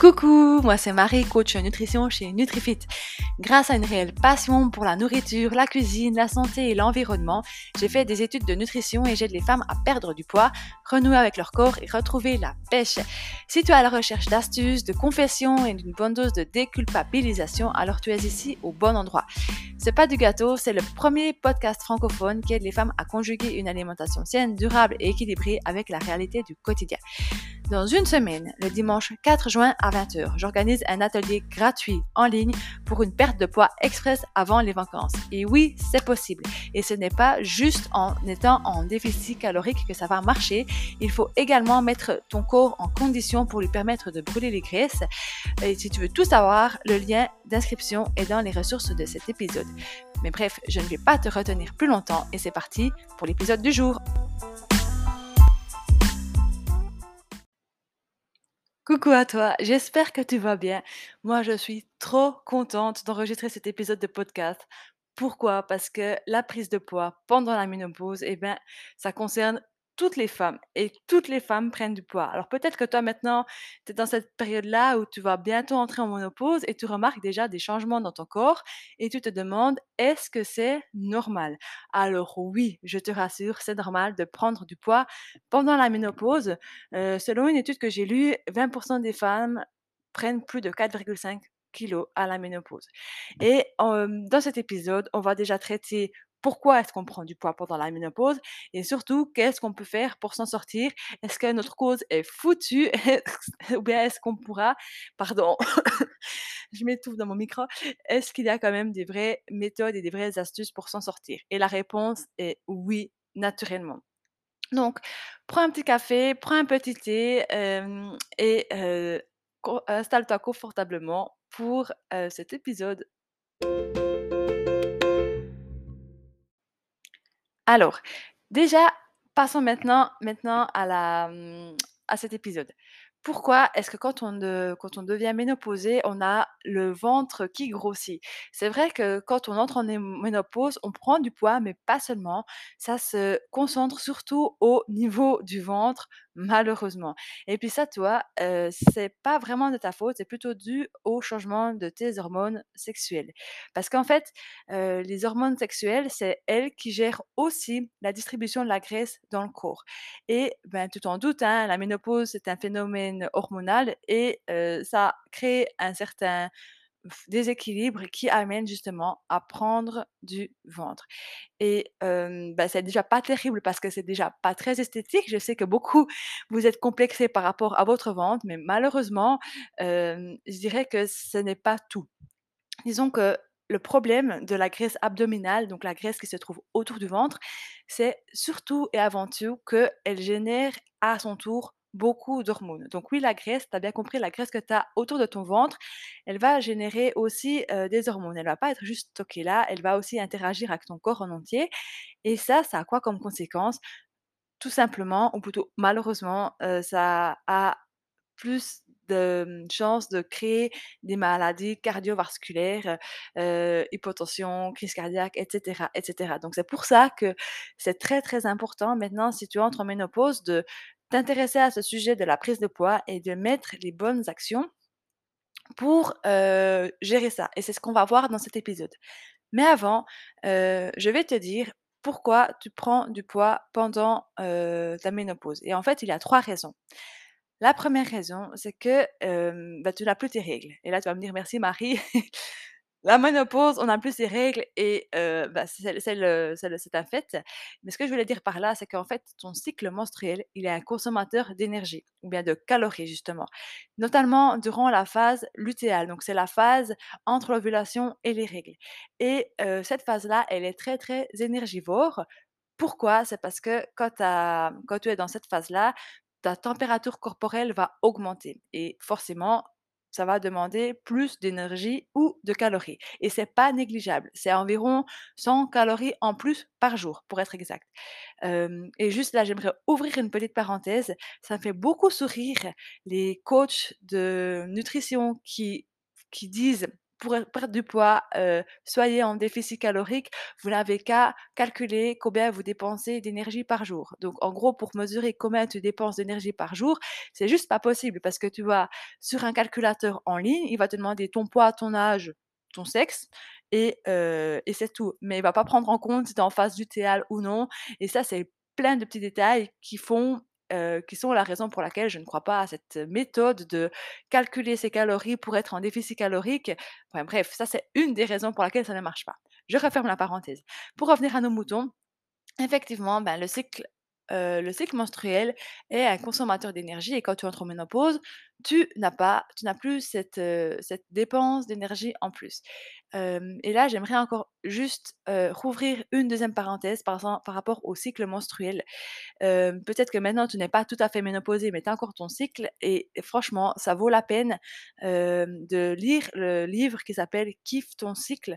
Coucou, moi c'est Marie, coach nutrition chez NutriFit. Grâce à une réelle passion pour la nourriture, la cuisine, la santé et l'environnement, j'ai fait des études de nutrition et j'aide les femmes à perdre du poids, renouer avec leur corps et retrouver la pêche. Si tu es à la recherche d'astuces, de confessions et d'une bonne dose de déculpabilisation, alors tu es ici au bon endroit. C'est pas du gâteau, c'est le premier podcast francophone qui aide les femmes à conjuguer une alimentation saine, durable et équilibrée avec la réalité du quotidien. Dans une semaine, le dimanche 4 juin à 20h, j'organise un atelier gratuit en ligne pour une de poids express avant les vacances. Et oui, c'est possible. Et ce n'est pas juste en étant en déficit calorique que ça va marcher. Il faut également mettre ton corps en condition pour lui permettre de brûler les graisses. Et si tu veux tout savoir, le lien d'inscription est dans les ressources de cet épisode. Mais bref, je ne vais pas te retenir plus longtemps et c'est parti pour l'épisode du jour. Coucou à toi, j'espère que tu vas bien. Moi, je suis trop contente d'enregistrer cet épisode de podcast. Pourquoi? Parce que la prise de poids pendant la ménopause, eh bien, ça concerne toutes les femmes et toutes les femmes prennent du poids. Alors peut-être que toi maintenant, tu es dans cette période-là où tu vas bientôt entrer en ménopause et tu remarques déjà des changements dans ton corps et tu te demandes est-ce que c'est normal? Alors oui, je te rassure, c'est normal de prendre du poids pendant la ménopause. Euh, selon une étude que j'ai lue, 20% des femmes prennent plus de 4,5 kilos à la ménopause. Et dans cet épisode, on va déjà traiter pourquoi est-ce qu'on prend du poids pendant la ménopause et surtout qu'est-ce qu'on peut faire pour s'en sortir? Est-ce que notre cause est foutue? Ou bien est-ce qu'on pourra, pardon, je m'étouffe dans mon micro, est-ce qu'il y a quand même des vraies méthodes et des vraies astuces pour s'en sortir? Et la réponse est oui, naturellement. Donc, prends un petit café, prends un petit thé et installe-toi confortablement pour cet épisode. Alors, déjà, passons maintenant, mmh, à cet épisode. Pourquoi est-ce que quand on, quand on devient ménopausé, on a le ventre qui grossit? C'est vrai que quand on entre en ménopause, on prend du poids, mais pas seulement. Ça se concentre surtout au niveau du ventre, malheureusement. Et puis ça, toi, euh, c'est pas vraiment de ta faute, c'est plutôt dû au changement de tes hormones sexuelles. Parce qu'en fait, euh, les hormones sexuelles, c'est elles qui gèrent aussi la distribution de la graisse dans le corps. Et ben, tu t'en doutes, hein, la ménopause, c'est un phénomène hormonal et ça crée un certain déséquilibre qui amène justement à prendre du ventre. Et bah, c'est déjà pas terrible parce que c'est déjà pas très esthétique. Je sais que beaucoup vous êtes complexés par rapport à votre ventre, mais malheureusement, je dirais que ce n'est pas tout. Disons que le problème de la graisse abdominale, donc la graisse qui se trouve autour du ventre, c'est surtout et avant tout qu'elle génère à son tour beaucoup d'hormones. Donc oui, la graisse, tu as bien compris, la graisse que tu as autour de ton ventre, elle va générer aussi des hormones. Elle va pas être juste stockée là, elle va aussi interagir avec ton corps en entier. Et ça, ça a quoi comme conséquence? Tout simplement, ou plutôt malheureusement, ça a plus de chances de créer des maladies cardiovasculaires, hypotension, crise cardiaque, etc., etc. Donc c'est pour ça que c'est très très important maintenant, si tu entres en ménopause, de t'intéresser à ce sujet de la prise de poids et de mettre les bonnes actions pour gérer ça. Et c'est ce qu'on va voir dans cet épisode. Mais avant, je vais te dire pourquoi tu prends du poids pendant ta ménopause. Et en fait, il y a trois raisons. La première raison, c'est que bah, tu n'as plus tes règles. Et là, tu vas me dire merci Marie. La ménopause, on a plus ses règles et bah, c'est un fait. Mais ce que je voulais dire par là, c'est qu'en fait, ton cycle menstruel, il est un consommateur d'énergie ou bien de calories justement, notamment durant la phase lutéale. Donc c'est la phase entre l'ovulation et les règles. Et cette phase-là, elle est très très énergivore. Pourquoi? C'est parce que quand tu es dans cette phase-là, ta température corporelle va augmenter et forcément ça va demander plus d'énergie ou de calories. Et c'est pas négligeable. C'est environ 100 calories en plus par jour, pour être exact. et juste là, j'aimerais ouvrir une petite parenthèse. Ça me fait beaucoup sourire les coachs de nutrition qui, qui disent pour, perdre du poids, heu, soyez en déficit calorique, vous n'avez qu'à calculer combien vous dépensez d'énergie par jour. Donc en gros, pour mesurer combien tu dépenses d'énergie par jour, c'est juste pas possible parce que tu vas sur un calculateur en ligne, il va te demander ton poids, ton âge, ton sexe et heu et c'est tout. Mais il va pas prendre en compte si tu es en phase lutéale ou non et ça, c'est plein de petits détails qui font, heu, qui sont la raison pour laquelle je ne crois pas à cette méthode de calculer ses calories pour être en déficit calorique. Bref, ça c'est une des raisons pour laquelle ça ne marche pas. Je referme la parenthèse. Pour revenir à nos moutons, effectivement, ben, le cycle, heu, le cycle menstruel est un consommateur d'énergie et quand tu entres en ménopause, tu n'as pas tu n'as plus cette, heu, cette dépense d'énergie en plus. Hem et là, j'aimerais encore juste, rouvrir une deuxième parenthèse par rapport au cycle menstruel. Peut-être que maintenant tu n'es pas tout à fait ménopausée, mais tu as encore ton cycle et franchement, ça vaut la peine, de lire le livre qui s'appelle «Kiffe ton cycle».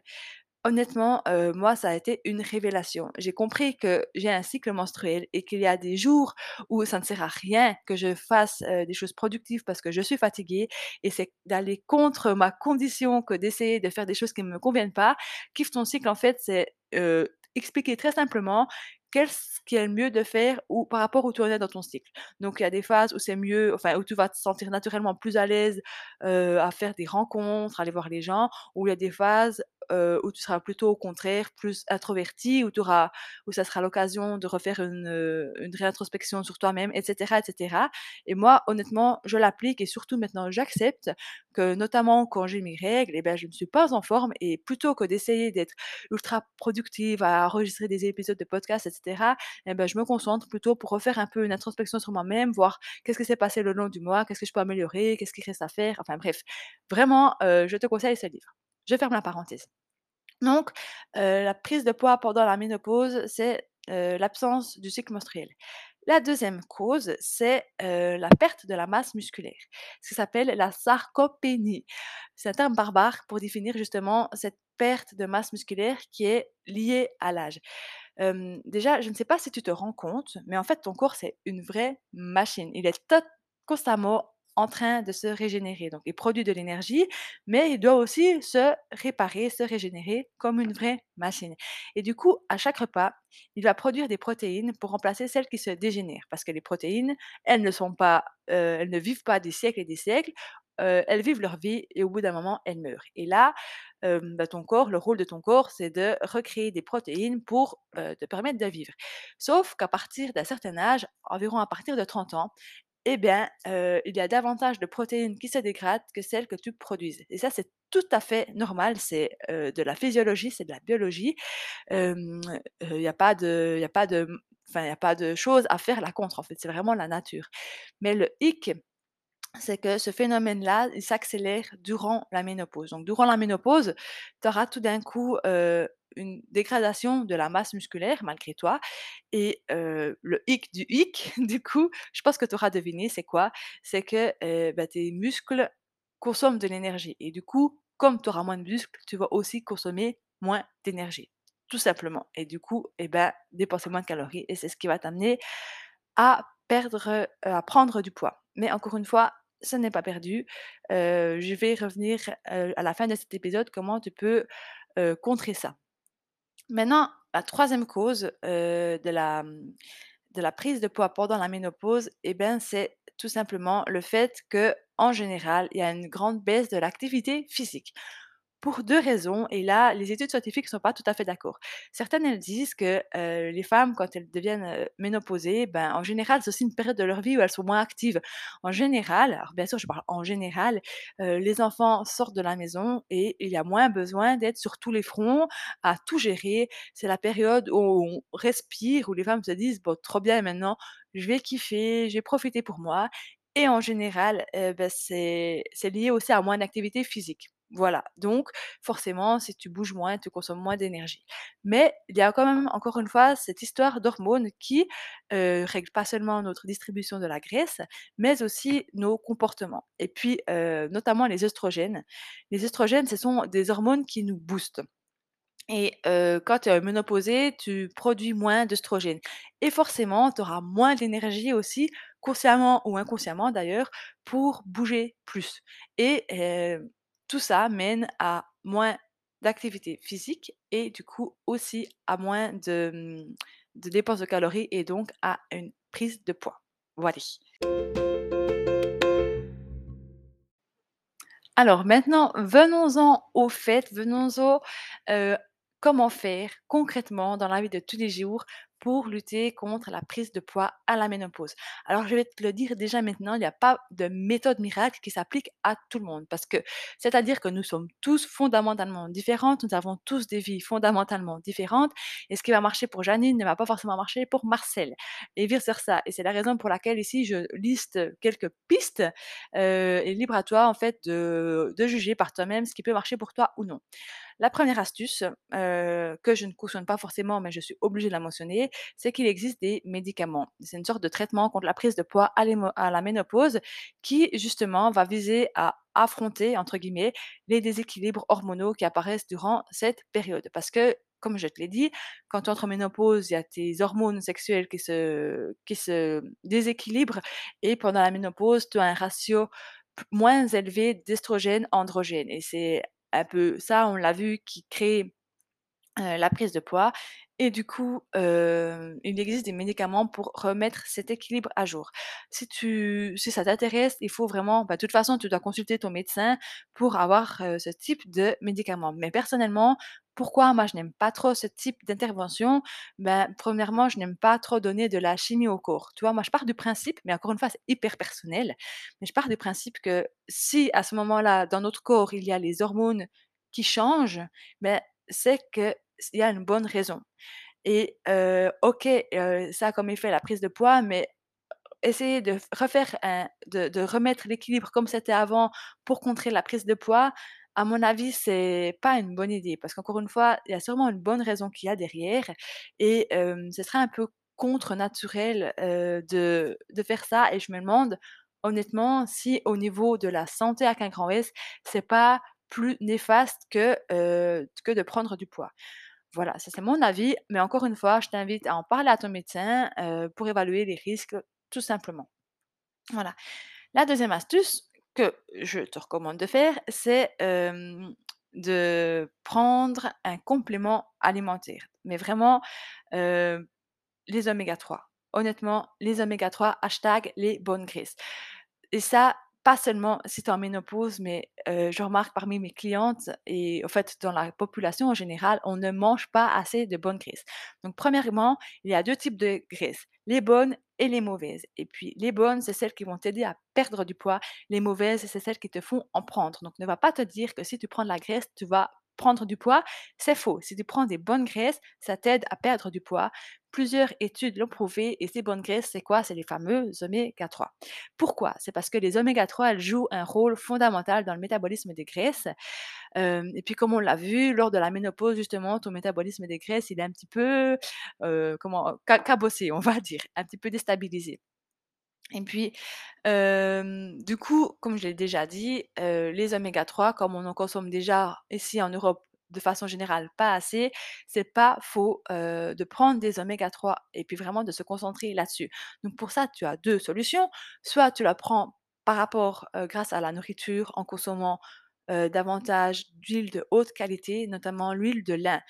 Honnêtement, heu, moi, ça a été une révélation. J'ai compris que j'ai un cycle menstruel et qu'il y a des jours où ça ne sert à rien que je fasse, heu, des choses productives parce que je suis fatiguée et c'est d'aller contre ma condition que d'essayer de faire des choses qui ne me conviennent pas. Kiffe ton cycle, en fait, c'est, heu, expliquer très simplement qu'est-ce qui est le mieux de faire ou par rapport où tu en es dans ton cycle. Donc il y a des phases où c'est mieux, enfin où tu vas te sentir naturellement plus à l'aise, à faire des rencontres, aller voir les gens, ou il y a des phases, heu, où tu seras plutôt au contraire plus introverti, où tu auras où ça sera l'occasion de refaire une, heu, une réintrospection sur toi-même et cetera et moi honnêtement, je l'applique et surtout maintenant j'accepte que notamment quand j'ai mes règles et ben, je ne suis pas en forme et plutôt que d'essayer d'être ultra productive à enregistrer des épisodes de podcast et cetera et ben, je me concentre plutôt pour refaire un peu une introspection sur moi-même, voir qu'est-ce qui s'est passé le long du mois, qu'est-ce que je peux améliorer, qu'est-ce qui reste à faire, enfin bref. Vraiment, heu, je te conseille ce livre. Je ferme la parenthèse. Donc, la prise de poids pendant la ménopause, c'est, l'absence du cycle menstruel. La deuxième cause, c'est, la perte de la masse musculaire, ce qui s'appelle la sarcopénie. C'est un terme barbare pour définir justement cette perte de masse musculaire qui est liée à l'âge. Déjà, je ne sais pas si tu te rends compte, mais en fait, ton corps, c'est une vraie machine. Il est constamment en train de se régénérer. Donc, il produit de l'énergie, mais il doit aussi se réparer, se régénérer comme une vraie machine. Et du coup, à chaque repas, il va produire des protéines pour remplacer celles qui se dégénèrent. Parce que les protéines, elles ne sont pas, heu, elles ne vivent pas des siècles et des siècles. Heu, elles vivent leur vie et au bout d'un moment, elles meurent. Et là, bah, ton corps, le rôle de ton corps, c'est de recréer des protéines pour, heu, te permettre de vivre. Sauf qu'à partir d'un certain âge, environ à partir de 30 ans, eh bien, il y a davantage de protéines qui se dégradent que celles que tu produises. Et ça, c'est tout à fait normal, c'est, de la physiologie, c'est de la biologie. Il y a pas de a pas de, de chose à faire là contre, en fait, c'est vraiment la nature. Mais le hic, c'est que ce phénomène-là, il s'accélère durant la ménopause. Donc durant la ménopause, tu auras tout d'un coup, une dégradation de la masse musculaire malgré toi et le hic du hic, du coup, je pense que tu auras deviné c'est quoi? C'est que, bah, tes muscles consomment de l'énergie et du coup, comme tu auras moins de muscles, tu vas aussi consommer moins d'énergie, tout simplement et du coup, et ben, dépenser moins de calories et c'est ce qui va t'amener à perdre, à prendre du poids. Mais encore une fois, ce n'est pas perdu. Je vais revenir, à la fin de cet épisode, comment tu peux, contrer ça. Maintenant, la troisième cause, heu, de la, mmh, de la prise de poids pendant la ménopause et ben, c'est tout simplement le fait qu'en général, il y a une grande baisse de l'activité physique. Pour 2 raisons et là, les études scientifiques ne sont pas tout à fait d'accord. Certaines, elles disent que, les femmes quand elles deviennent, ménopausées, ben, en général, c'est aussi une période de leur vie où elles sont moins actives. En général, alors bien sûr, je parle en général, les enfants sortent de la maison et il y a moins besoin d'être sur tous les fronts, à tout gérer. C'est la période où on respire, où les femmes se disent: «Bon, trop bien maintenant, je vais kiffer, je vais profiter pour moi» et en général, bah, c'est c'est lié aussi à moins d'activité physique. Voilà, donc forcément, si tu bouges moins, tu consommes moins d'énergie. Mais il y a quand même, encore une fois, cette histoire d'hormones qui, heu, règle pas seulement notre distribution de la graisse, mais aussi nos comportements et puis, notamment les œstrogènes. Les œstrogènes, ce sont des hormones qui nous boostent et quand tu es ménopausée, tu produis moins d'œstrogènes et forcément, tu auras moins d'énergie aussi, consciemment ou inconsciemment d'ailleurs, pour bouger plus et tout ça mène à moins d'activité physique et du coup aussi à moins de, mmh, de dépenses de calories et donc à une prise de poids. Voilà. Alors maintenant, venons-en au fait, venons-en, comment faire concrètement dans la vie de tous les jours pour lutter contre la prise de poids à la ménopause? Alors je vais te le dire déjà maintenant, il n'y a pas de méthode miracle qui s'applique à tout le monde parce que c'est-à-dire que nous sommes tous fondamentalement différentes, nous avons tous des vies fondamentalement différentes et ce qui va marcher pour Janine ne va pas forcément marcher pour Marcel et vice versa et c'est la raison pour laquelle ici je liste quelques pistes Heu et libre à toi en fait de de juger par toi-même ce qui peut marcher pour toi ou non. La première astuce, heu, que je ne cautionne pas forcément, mais je suis obligée de la mentionner, c'est qu'il existe des médicaments. C'est une sorte de traitement contre la prise de poids à la ménopause qui justement va viser à «affronter» entre guillemets les déséquilibres hormonaux qui apparaissent durant cette période. Parce que, comme je te l'ai dit, quand tu entres en ménopause, il y a tes hormones sexuelles qui se qui se déséquilibrent et pendant la ménopause, tu as un ratio moins élevé d'estrogène, androgène et c'est un peu ça, on l'a vu, qui crée, heu, la prise de poids et du coup, heu, il existe des médicaments pour remettre cet équilibre à jour. Si tu si ça t'intéresse, il faut vraiment bah, de toute façon, tu dois consulter ton médecin pour avoir, heu, ce type de médicament. Mais personnellement, pourquoi moi je n'aime pas trop ce type d'intervention? Ben, premièrement, je n'aime pas trop donner de la chimie au corps. Tu vois? Moi, je pars du principe, mais encore une fois, c'est hyper personnel, mais je pars du principe que si à ce moment-là, dans notre corps, il y a les hormones qui changent, ben, c'est qu'il y a une bonne raison. Et OK, ça a comme effet la prise de poids, mais essayer de refaire un de remettre l'équilibre comme c'était avant pour contrer la prise de poids, à mon avis, c'est pas une bonne idée. Parce qu'encore une fois, il y a sûrement une bonne raison qu'il y a derrière et ce serait un peu contre naturel, de de faire ça et je me demande honnêtement si au niveau de la santé avec un grand S, c'est pas plus néfaste que, que de prendre du poids. Voilà, ça c'est mon avis, mais encore une fois, je t'invite à en parler à ton médecin, heu, pour évaluer les risques, tout simplement. Voilà. La deuxième astuce que je te recommande de faire, c'est, de prendre un complément alimentaire. Mais vraiment, les oméga 3. Honnêtement, les oméga 3, hashtag les bonnes graisses. Et ça, pas seulement si tu es en ménopause, mais je remarque parmi mes clientes et en fait dans la population en général, on ne mange pas assez de bonnes graisses. Donc premièrement, il y a 2 types de graisses, les bonnes et les mauvaises. Et puis les bonnes, c'est celles qui vont t'aider à perdre du poids, les mauvaises, c'est celles qui te font en prendre. Donc ne va pas te dire que si tu prends de la graisse, tu vas prendre du poids, c'est faux. Si tu prends des bonnes graisses, ça t'aide à perdre du poids. Plusieurs études l'ont prouvé et ces bonnes graisses, c'est quoi? C'est les fameux oméga 3. Pourquoi? C'est parce que les oméga 3, elles jouent un rôle fondamental dans le métabolisme des graisses. Et puis comme on l'a vu, lors de la ménopause justement, ton métabolisme des graisses, il est un petit peu, comment? Ca cabossé, on va dire, un petit peu déstabilisé. Et puis, du coup, comme je l'ai déjà dit, les oméga 3, comme on en consomme déjà ici en Europe de façon générale pas assez, c'est pas faux, de prendre des oméga 3 et puis vraiment de se concentrer là-dessus. Donc pour ça, tu as 2 solutions. Soit tu la prends par rapport, grâce à la nourriture en consommant, davantage d'huile de haute qualité, notamment l'huile de lin.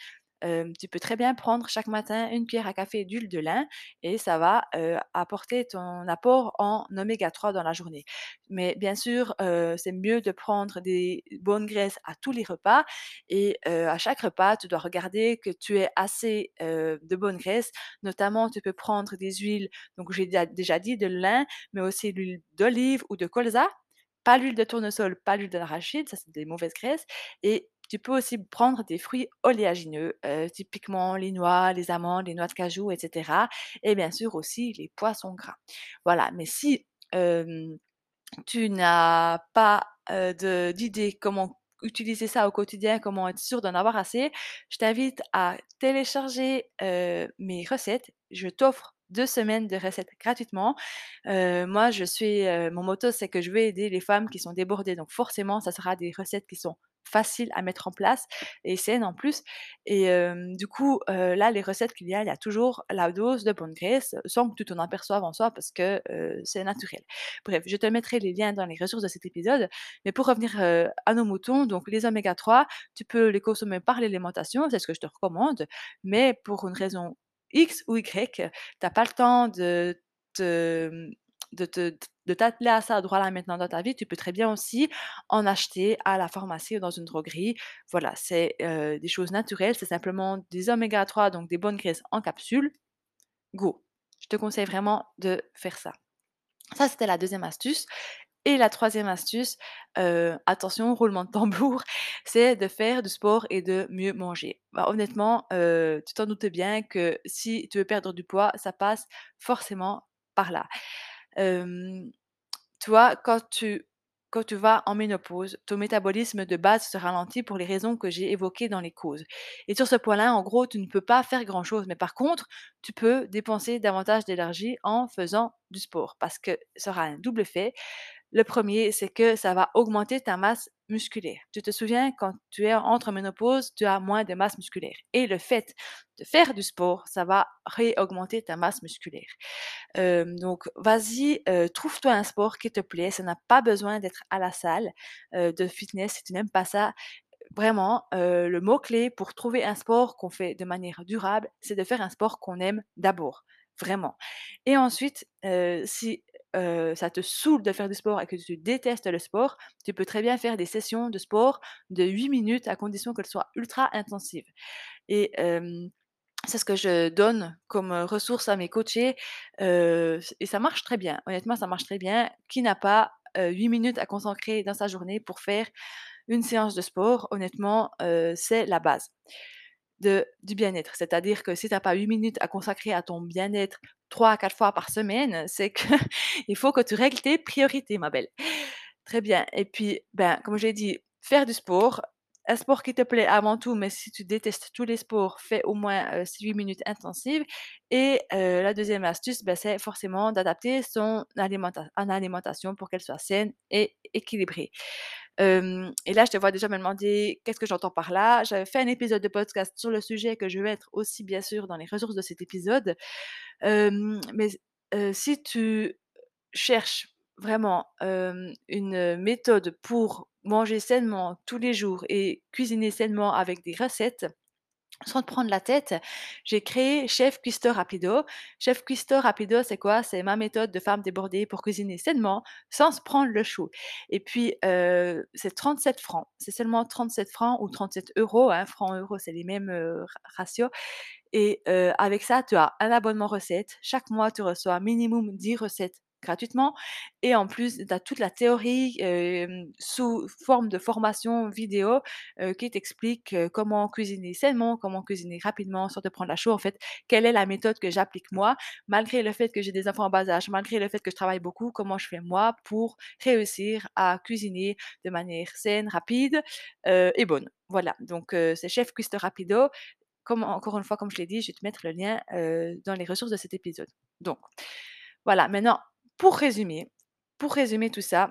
Tu peux très bien prendre chaque matin une cuillère à café d'huile de lin et ça va, apporter ton apport en oméga 3 dans la journée. Mais bien sûr, c'est mieux de prendre des bonnes graisses à tous les repas et à chaque repas, tu dois regarder que tu aies assez, de bonnes graisses. Notamment, tu peux prendre des huiles, donc j'ai déjà déjà dit de lin, mais aussi l'huile d'olive ou de colza. Pas l'huile de tournesol, pas l'huile d'arachide, ça c'est des mauvaises graisses et tu peux aussi prendre des fruits oléagineux, heu, typiquement les noix, les amandes, les noix de cajou et cetera et bien sûr aussi les poissons gras. Voilà, mais si, tu n'as pas, d'idée comment utiliser ça au quotidien, comment être sûr d'en avoir assez, je t'invite à télécharger, mes recettes. Je t'offre 2 semaines de recettes gratuitement. Moi je suis, mon motto c'est que je veux aider les femmes qui sont débordées, donc forcément ça sera des recettes qui sont faciles à mettre en place et saines en plus et du coup, là, les recettes qu'il y a, il y a toujours la dose de bonne graisse, sans que tu t'en aperçoives en soi parce que, c'est naturel. Bref, je te mettrai les liens dans les ressources de cet épisode, mais pour revenir, à nos moutons, donc les oméga 3, tu peux les consommer par l'alimentation, c'est ce que je te recommande, mais pour une raison X ou Y, tu as pas le temps de te, de te de t'atteler à ça droit là maintenant dans ta vie, tu peux très bien aussi en acheter à la pharmacie ou dans une droguerie. Voilà, c'est, heu, des choses naturelles, c'est simplement des oméga 3, donc des bonnes graisses en capsule. Go! Je te conseille vraiment de faire ça. Ça, c'était la deuxième astuce et la troisième astuce, heu, attention, roulement de tambour, c'est de faire du sport et de mieux manger. Bah, honnêtement, heu, tu t'en doutes bien que si tu veux perdre du poids, ça passe forcément par là. Vois, quand tu quand tu vas en ménopause, ton métabolisme de base se ralentit pour les raisons que j'ai évoquées dans les causes. Et sur ce point-là, en gros, tu ne peux pas faire grand-chose. Mais par contre, tu peux dépenser davantage d'énergie en faisant du sport parce que ça aura un double effet. Le premier, c'est que ça va augmenter ta masse musculaire. Tu te souviens, quand tu es entre ménopause, tu as moins de masse musculaire. Et le fait de faire du sport, ça va réaugmenter ta masse musculaire. Donc vas-y, trouve-toi un sport qui te plaît. Ça n'a pas besoin d'être à la salle, de fitness si tu n'aimes pas ça. Vraiment, le mot-clé pour trouver un sport qu'on fait de manière durable, c'est de faire un sport qu'on aime d'abord, vraiment. Et ensuite, si, ça te saoule de faire du sport et que tu détestes le sport, tu peux très bien faire des sessions de sport de 8 minutes à condition qu'elles soient ultra intensives. Et c'est ce que je donne comme, ressource à mes coachés, et ça marche très bien. Honnêtement, ça marche très bien. Qui n'a pas, heu, 8 minutes à consacrer dans sa journée pour faire une séance de sport? Honnêtement, c'est la base de du bien-être. C'est-à-dire que si tu as pas 8 minutes à consacrer à ton bien-être 3 à 4 fois par semaine, c'est que il faut que tu règles tes priorités, ma belle. Très bien et puis, ben, comme je l'ai dit, faire du sport, un sport qui te plaît avant tout, mais si tu détestes tous les sports, fais au moins, heu, 6-8 minutes intensives et la deuxième astuce, bah, c'est forcément d'adapter son alimenta en alimentation pour qu'elle soit saine et équilibrée. Et là, je te vois déjà me demander qu'est-ce que j'entends par là? J'avais fait un épisode de podcast sur le sujet que je vais mettre aussi bien sûr dans les ressources de cet épisode. Mais si tu cherches vraiment, une méthode pour manger sainement tous les jours et cuisiner sainement avec des recettes, sans te prendre la tête, j'ai créé Chef Cuistot Rapido. Chef Cuistot Rapido, c'est quoi? C'est ma méthode de femme débordée pour cuisiner sainement, sans se prendre le chou. Et puis, c'est 37 francs. C'est seulement 37 francs ou 37 euros. hein, francs, euros, c'est les mêmes, ratios et avec ça, tu as un abonnement recettes. Chaque mois, tu reçois minimum 10 recettes gratuitement et en plus, tu as toute la théorie, sous forme de formation vidéo, qui t'explique, comment cuisiner sainement, comment cuisiner rapidement sans te prendre la chaux. En fait, quelle est la méthode que j'applique moi, malgré le fait que j'ai des enfants en bas âge, malgré le fait que je travaille beaucoup, comment je fais moi pour réussir à cuisiner de manière saine, rapide, et bonne. Voilà, donc c'est Chef Cuistot Rapido. Comme encore une fois, comme je l'ai dit, je vais te mettre le lien, dans les ressources de cet épisode. Donc voilà, maintenant pour résumer pour résumer tout ça,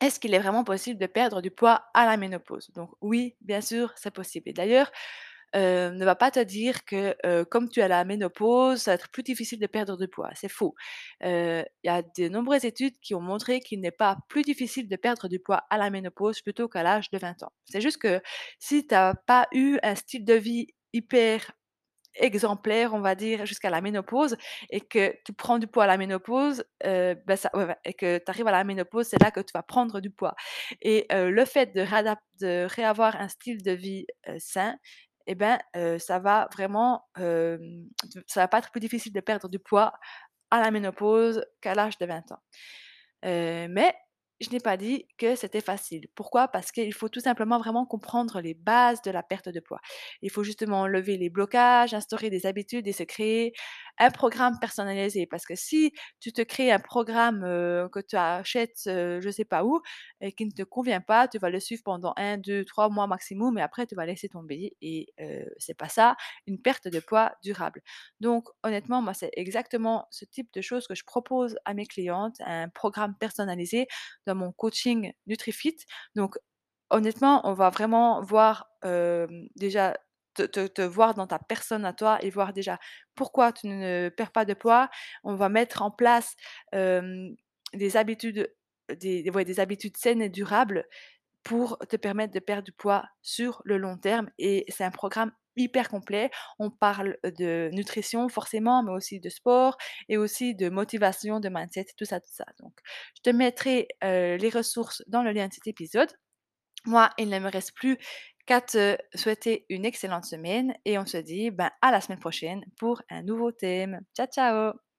est-ce qu'il est vraiment possible de perdre du poids à la ménopause? Donc oui, bien sûr, c'est possible et d'ailleurs, heu, ne va pas te dire que, heu, comme tu as la ménopause, ça va être plus difficile de perdre du poids, c'est faux. Heu, il y a de nombreuses études qui ont montré qu'il n'est pas plus difficile de perdre du poids à la ménopause plutôt qu'à l'âge de 20 ans. C'est juste que si tu as pas eu un style de vie hyper exemplaire, on va dire, jusqu'à la ménopause et que tu prends du poids à la ménopause, ouais, ouais et que tu arrives à la ménopause, c'est là que tu vas prendre du poids et heu, le fait de réavoir un style de vie, heu, sain et ben, ça va vraiment, ça va pas être plus difficile de perdre du poids à la ménopause qu'à l'âge de 20 ans. Mais je n'ai pas dit que c'était facile. Pourquoi? Parce qu'il faut tout simplement vraiment comprendre les bases de la perte de poids. Il faut justement lever les blocages, instaurer des habitudes et se créer un programme personnalisé. Parce que si tu te crées un programme, que tu achètes, je sais pas où et qui ne te convient pas, tu vas le suivre pendant un, deux, trois mois maximum et après tu vas laisser tomber et c'est pas ça, une perte de poids durable. Donc honnêtement, moi, c'est exactement ce type de choses que je propose à mes clientes, un programme personnalisé dans mon coaching NutriFit. Donc honnêtement, on va vraiment voir, déjà te voir dans ta personne à toi et voir déjà pourquoi tu ne perds pas de poids. On va mettre en place, des habitudes, des ouais, des habitudes saines et durables pour te permettre de perdre du poids sur le long terme et c'est un programme hyper complet. On parle de nutrition forcément, mais aussi de sport et aussi de motivation, de mindset, tout ça, tout ça. Donc, je te mettrai, les ressources dans le lien de cet épisode. Moi, il ne me reste plus te souhaiter une excellente semaine et on se dit, ben, à la semaine prochaine pour un nouveau thème. Ciao, ciao!